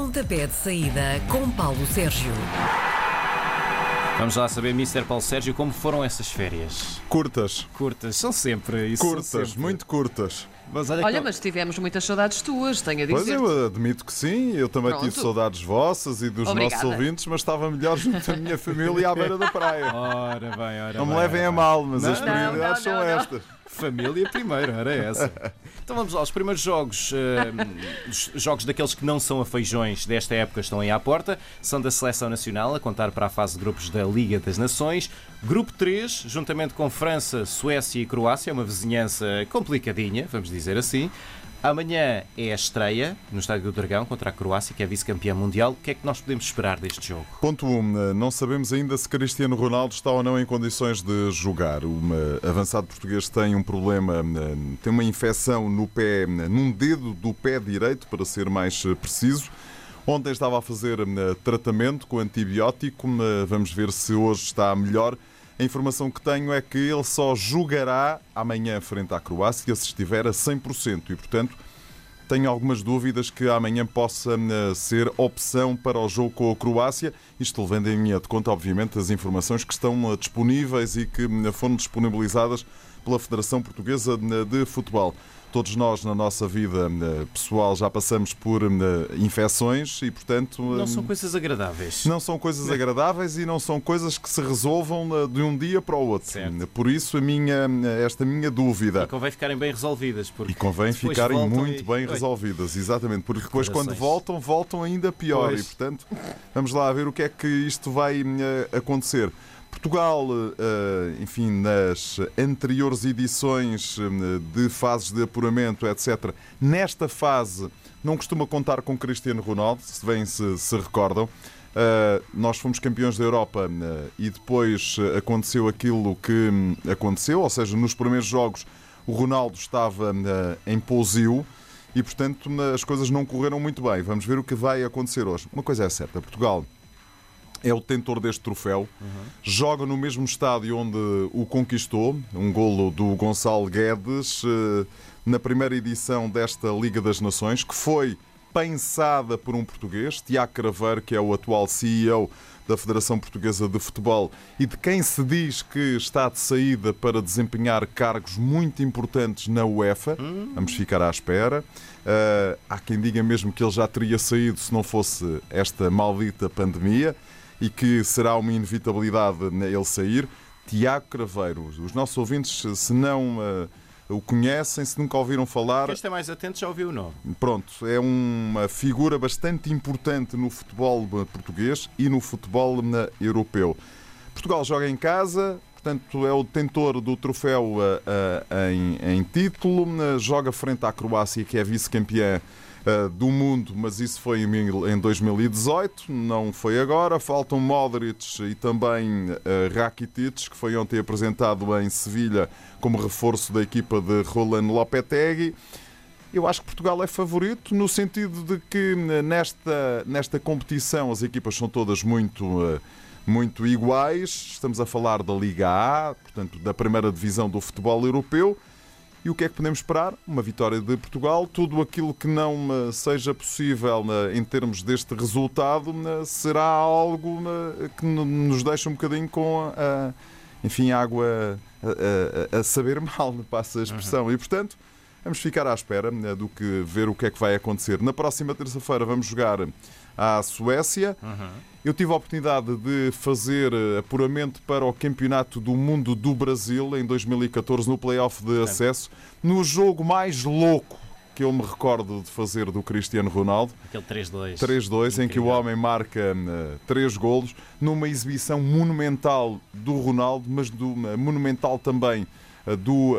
Pontapé de saída com Paulo Sérgio. Vamos lá saber, Mr. Paulo Sérgio, como foram essas férias? Curtas. Curtas, são sempre isso. são Curtas, sempre. muito curtas. Mas olha, Olha, que- mas tivemos muitas saudades tuas, tenho a Pois dizer. eu admito que sim, eu também Pronto. tive saudades vossas e dos Obrigada. nossos ouvintes, mas estava melhor junto da minha família à beira da praia. Ora bem, ora Não me bem, levem ora a mal, mas Não, as prioridades não, são não, não. Família primeiro, era essa. Então vamos lá, os primeiros jogos, eh, os jogos daqueles que não são a feijões desta época estão aí à porta, são da Seleção Nacional, a contar para a fase de grupos da Liga das Nações. Grupo 3, juntamente com França, Suécia e Croácia, é uma vizinhança complicadinha, vamos dizer assim. Amanhã é a estreia no Estádio do Dragão contra a Croácia, que é vice-campeã mundial. O que é que nós podemos esperar deste jogo? Ponto 1. Um, não sabemos ainda se Cristiano Ronaldo está ou não em condições de jogar. O avançado português tem um problema, eh, tem uma infecção no pé, num dedo do pé direito, para ser mais eh, preciso. Ontem estava a fazer eh, tratamento com antibiótico. eh, Vamos ver se hoje está melhor. A informação que tenho é que ele só jogará amanhã frente à Croácia se estiver a 100% e, portanto, tenho algumas dúvidas que amanhã possa eh, ser opção para o jogo com a Croácia. Isto levando em linha de conta, obviamente, as informações que estão eh, disponíveis e que eh, foram disponibilizadas pela Federação Portuguesa de Futebol. Todos nós, na nossa vida eh, pessoal, já passamos por eh, infecções e, portanto. Não eh, são coisas agradáveis. não são coisas agradáveis e não são coisas que se resolvam eh, de um dia para o outro. Certo. Por isso, a minha, esta minha dúvida. E convém ficarem bem resolvidas. Porque E convém ficarem muito e- bem Oi. resolvidas, exatamente, porque depois quando voltam, voltam ainda pior. Pois. E portanto, vamos lá ver o que é que isto vai acontecer. Portugal, eh, enfim, nas anteriores edições eh, de fases de apuramento, etc., nesta fase não costuma contar com Cristiano Ronaldo, se bem se, se recordam. Uh, nós fomos campeões da Europa e depois aconteceu aquilo que hum, aconteceu, ou seja, nos primeiros jogos o Ronaldo estava em pousio e, portanto, as coisas não correram muito bem. Vamos ver o que vai acontecer hoje. Uma coisa é certa: Portugal é o detentor deste troféu, joga no mesmo estádio onde o conquistou, um golo do Gonçalo Guedes, uh, na primeira edição desta Liga das Nações, que foi pensada por um português, Tiago Craveiro, que é o atual CEO da Federação Portuguesa de Futebol e de quem se diz que está de saída para desempenhar cargos muito importantes na UEFA. Vamos ficar à espera. Uh, há quem diga mesmo que ele já teria saído se não fosse esta maldita pandemia e que será uma inevitabilidade ele sair. Tiago Craveiro, os nossos ouvintes, se não uh, o conhecem, se nunca ouviram falar, Quem está mais atento já ouviu o nome. Pronto, é uma figura bastante importante no futebol português e no futebol na- europeu. Portugal joga em casa, portanto é o detentor do troféu ah, ah, em, em título, joga frente à Croácia, que é vice-campeã ah, do mundo, mas isso foi em mil- em 2018, não foi agora. Faltam Modric e também ah, Rakitic, que foi ontem apresentado em Sevilha como reforço da equipa de Roland Lopetegui. Eu acho que Portugal é favorito no sentido de que eh, nesta, nesta competição as equipas são todas muito, eh, muito iguais. Estamos a falar da Liga A, portanto, da primeira divisão do futebol europeu. E o que é que podemos esperar? Uma vitória de Portugal. Tudo aquilo que não eh, seja possível eh, em termos deste resultado eh, será algo que no- nos deixa um bocadinho com a, enfim, água a, a- a saber mal, passa a expressão. E, portanto, Vamos ficar à espera do que ver o que é que vai acontecer. Na próxima terça-feira vamos jogar à Suécia. Eu tive a oportunidade de fazer eh, apuramento para o Campeonato do Mundo do Brasil em 2014 no playoff de acesso, no jogo mais louco que eu me recordo de fazer do Cristiano Ronaldo. Aquele 3-2. 3-2, em que o homem marca eh, três golos, numa exibição monumental do Ronaldo, mas do, eh, monumental também eh, do,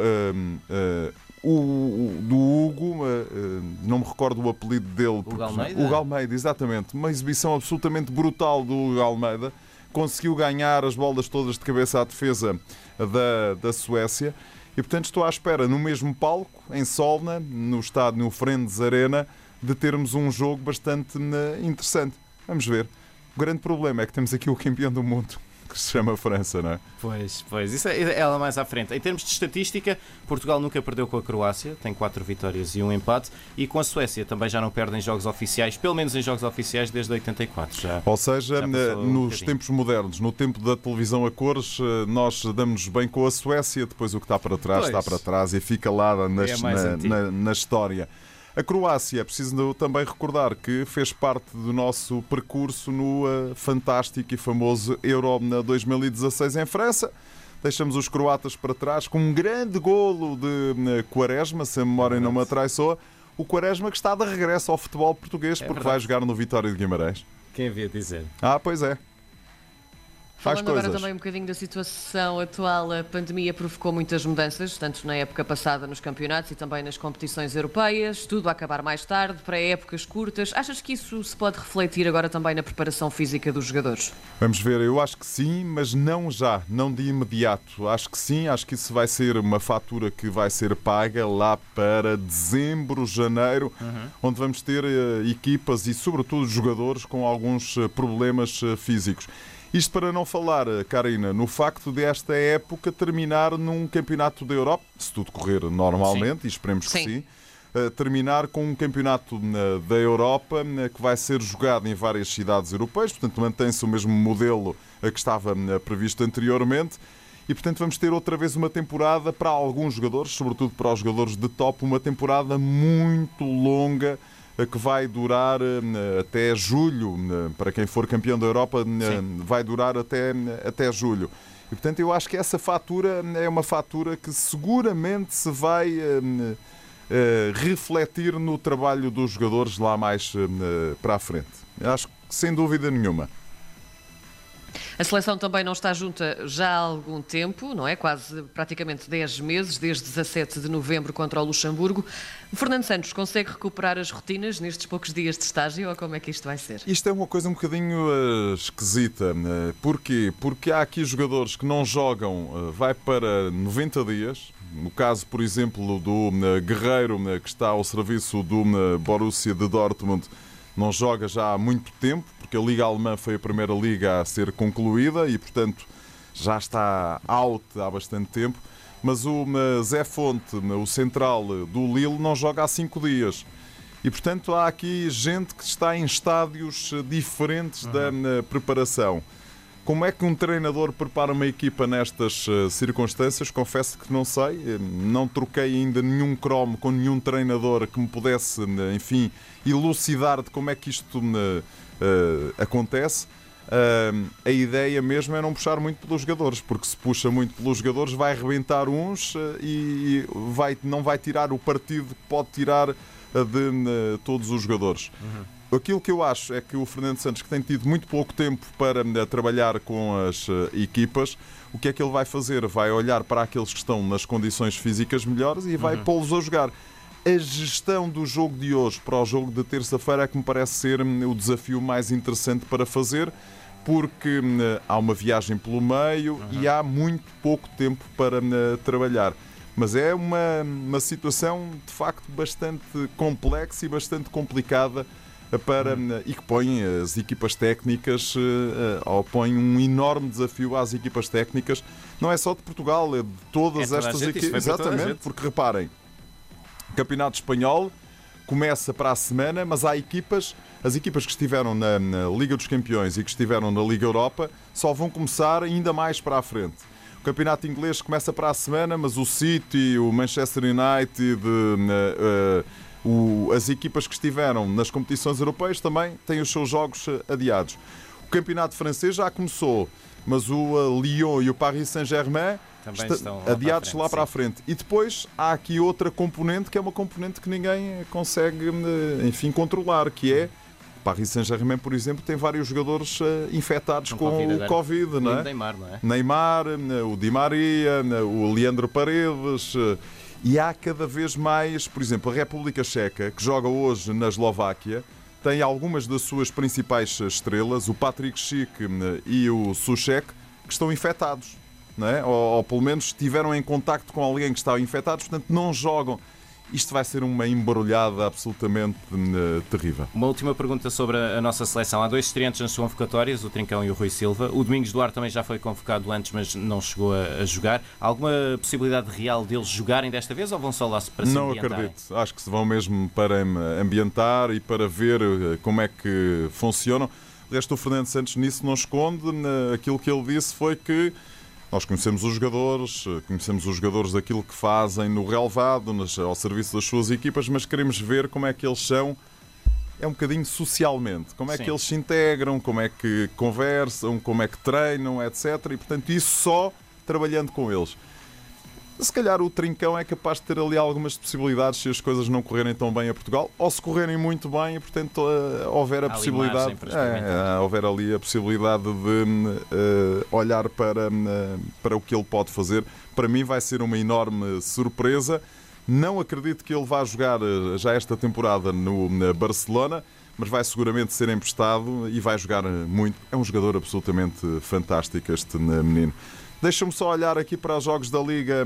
o- do Hugo, eh, eh, não me recordo o apelido dele. porque- Almeida? Hugo Almeida, exatamente. Uma exibição absolutamente brutal do Hugo Almeida. Conseguiu ganhar as bolas todas de cabeça à defesa da, da Suécia. E, portanto, estou à espera, no mesmo palco, em Solna, no estádio no Friends Arena, de termos um jogo bastante eh, interessante. Vamos ver. O grande problema é que temos aqui o campeão do mundo. Que se chama França, não é? Pois, pois, isso é ela mais à frente. Em termos de estatística, Portugal nunca perdeu com a Croácia, tem quatro vitórias e um empate, e com a Suécia também já não perdem jogos oficiais, pelo menos em jogos oficiais desde 84. Já, Ou seja, já um nos bocadinho. tempos modernos, no tempo da televisão a cores, eh, nós damos bem com a Suécia, depois o que está para trás Pois. está para trás e fica lá É na- na- na história. A Croácia, é preciso também recordar que fez parte do nosso percurso no eh, fantástico e famoso Euro na 2016 em França. Deixamos os croatas para trás com um grande golo de eh, Quaresma, se a memória não me atraiçoa. O Quaresma que está de regresso ao futebol português porque É verdade. vai jogar no Vitória de Guimarães. Quem havia dizer? Ah, pois é. Faz Falando agora também um bocadinho da situação atual, a pandemia provocou muitas mudanças, tanto na época passada nos campeonatos e também nas competições europeias, tudo a acabar mais tarde, para épocas curtas. Achas que isso se pode refletir agora também na preparação física dos jogadores? Vamos ver, eu acho que sim, mas não já, não de imediato. Acho que sim, acho que isso vai ser uma fatura que vai ser paga lá para dezembro, janeiro, onde vamos ter eh, equipas e, sobretudo, jogadores com alguns eh, problemas eh, físicos. Isto para não falar, eh, Karina, no facto de esta época terminar num campeonato da Europa, se tudo correr normalmente, e esperemos que Sim. sim, eh, terminar com um campeonato na- da Europa eh, que vai ser jogado em várias cidades europeias, portanto mantém-se o mesmo modelo eh, que estava eh, previsto anteriormente. E portanto vamos ter outra vez uma temporada para alguns jogadores, sobretudo para os jogadores de top, uma temporada muito longa eh, que vai durar eh, até julho. eh, Para quem for campeão da Europa, eh, vai durar até, até julho. E portanto eu acho que essa fatura é uma fatura que seguramente se vai eh, eh, refletir no trabalho dos jogadores lá mais eh, para a frente. Acho que sem dúvida nenhuma. A seleção também não está junta já há algum tempo, não é? Quase praticamente 10 meses, desde 17 de novembro contra o Luxemburgo. Fernando Santos consegue recuperar as rotinas nestes poucos dias de estágio ou como é que isto vai ser? Isto é uma coisa um bocadinho eh, esquisita. eh, porquê? Porque há aqui jogadores que não jogam, eh, vai para 90 dias. No caso, por exemplo, do eh, Guerreiro, que está ao serviço do Borussia de Dortmund, não joga já há muito tempo, porque a Liga Alemã foi a primeira liga a ser concluída e, portanto, já está out há bastante tempo. Mas o Zé Fonte, o central do Lille, não joga há cinco dias. E, portanto, há aqui gente que está em estádios diferentes da eh, preparação. Como é que um treinador prepara uma equipa nestas eh, circunstâncias? Confesso que não sei. Eh, Não troquei ainda nenhum cromo com nenhum treinador que me pudesse, enfim, elucidar de como é que isto eh, acontece. Ah, a ideia mesmo é não puxar muito pelos jogadores, porque se puxa muito pelos jogadores vai arrebentar uns eh, e vai, não vai tirar o partido que pode tirar de todos os jogadores. Aquilo que eu acho é que o Fernando Santos, que tem tido muito pouco tempo para trabalhar com as equipas, o que é que ele vai fazer? Vai olhar para aqueles que estão nas condições físicas melhores e vai pô-los a jogar. A gestão do jogo de hoje para o jogo de terça-feira é que me parece ser hum, o desafio mais interessante para fazer, porque hum, há uma viagem pelo meio e há muito pouco tempo para hum, trabalhar. Mas é uma, uma situação de facto bastante complexa e bastante complicada para, hum, e que põe as equipas técnicas, eh, eh, ou põe um enorme desafio às equipas técnicas, não é só de Portugal, é de todas É estas equipas. Exatamente, porque reparem, Campeonato Espanhol começa para a semana, mas há equipas, as equipas que estiveram na, na Liga dos Campeões e que estiveram na Liga Europa, só vão começar ainda mais para a frente. O Campeonato Inglês começa para a semana, mas o City, o Manchester United, eh, eh, o- as equipas que estiveram nas competições europeias também têm os seus jogos eh, adiados. O Campeonato Francês já começou, mas o Lyon e o Paris Saint-Germain estão lá para adiados frente, lá para a frente. E depois há aqui outra componente que é uma componente que ninguém consegue, eh, enfim, controlar, que é Paris Saint-Germain, por exemplo, tem vários jogadores eh, infectados Com com, Covid o. Covid, não O é? Neymar, não é? Neymar, eh, o Di Maria, eh, o Leandro Paredes. E há cada vez mais, por exemplo, a República Checa, que joga hoje na Eslováquia, tem algumas das suas principais estrelas, o Patrick Schick eh, e o Suchek, que estão infectados. Não é? ou, ou pelo menos estiveram em contacto com alguém que estava infectado, portanto não jogam. isto vai ser uma embarulhada absolutamente uh, terrível. Uma última pergunta sobre a, a nossa seleção. Há dois estreantes nas convocatórias, o Trincão e o Rui Silva. O Domingos Duarte também já foi convocado antes, mas não chegou a, a jogar. Há alguma possibilidade real deles jogarem desta vez ou vão só lá para se Não acredito. Acho que se vão mesmo para ambientar e para ver uh, como é que funcionam. O resto, o Fernando Santos nisso não esconde. Aquilo que ele disse foi que nós conhecemos os jogadores, conhecemos os jogadores daquilo que fazem no relevado, ao serviço das suas equipas, mas queremos ver como é que eles são. É um bocadinho socialmente, como é Sim. que eles se integram, como é que conversam, como é que treinam, etc. E portanto, isso só trabalhando com eles. Se calhar o Trincão é capaz de ter ali algumas possibilidades se as coisas não correrem tão bem a Portugal, ou se correrem muito bem e, portanto, uh, houver a Há possibilidade. É, houver ali a possibilidade de uh, olhar para, uh, para o que ele pode fazer. Para mim, vai ser uma enorme surpresa. Não acredito que ele vá jogar já esta temporada no na Barcelona, mas vai seguramente ser emprestado e vai jogar muito. É um jogador absolutamente fantástico, este menino. Deixa-me só olhar aqui para os jogos da Liga,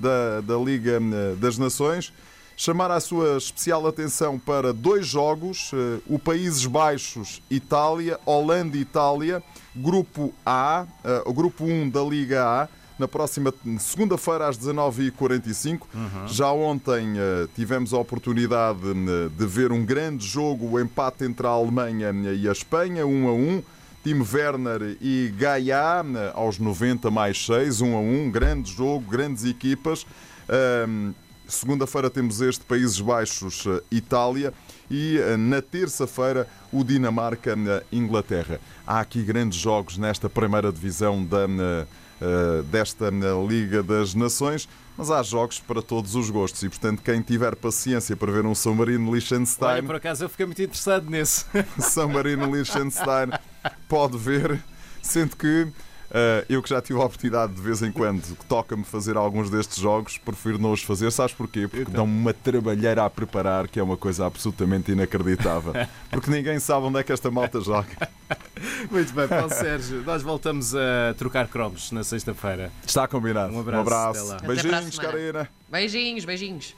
da, da Liga das Nações. Chamar a sua especial atenção para dois jogos: o Países Baixos, Itália, Holanda e Itália, Grupo A, o Grupo 1 da Liga A, na próxima segunda-feira às 19h45. Uhum. Já ontem tivemos a oportunidade de ver um grande jogo, o empate entre a Alemanha e a Espanha, 1 a 1. Timo Werner e Gaia aos 90 mais 6, 1 a 1, grande jogo, grandes equipas. Um, Segunda-feira temos este Países Baixos, Itália e na terça-feira o Dinamarca-Inglaterra. Há aqui grandes jogos nesta primeira divisão da, desta Liga das Nações, mas há jogos para todos os gostos e, portanto, quem tiver paciência para ver um São Marino Liechtenstein. Olha, por acaso eu fiquei muito interessado nesse. São Marino Liechtenstein pode ver, sendo que uh, eu que já tive a oportunidade de vez em quando que toca-me fazer alguns destes jogos, prefiro não os fazer. Sabes porquê? Porque Então. dão-me uma trabalheira a preparar que é uma coisa absolutamente inacreditável. Porque ninguém sabe onde é que esta malta joga. Muito bem, Paulo Sérgio, nós voltamos a trocar cromos na sexta-feira. Está combinado. Um abraço, Um abraço. Beijinhos. Karina. Beijinhos, beijinhos.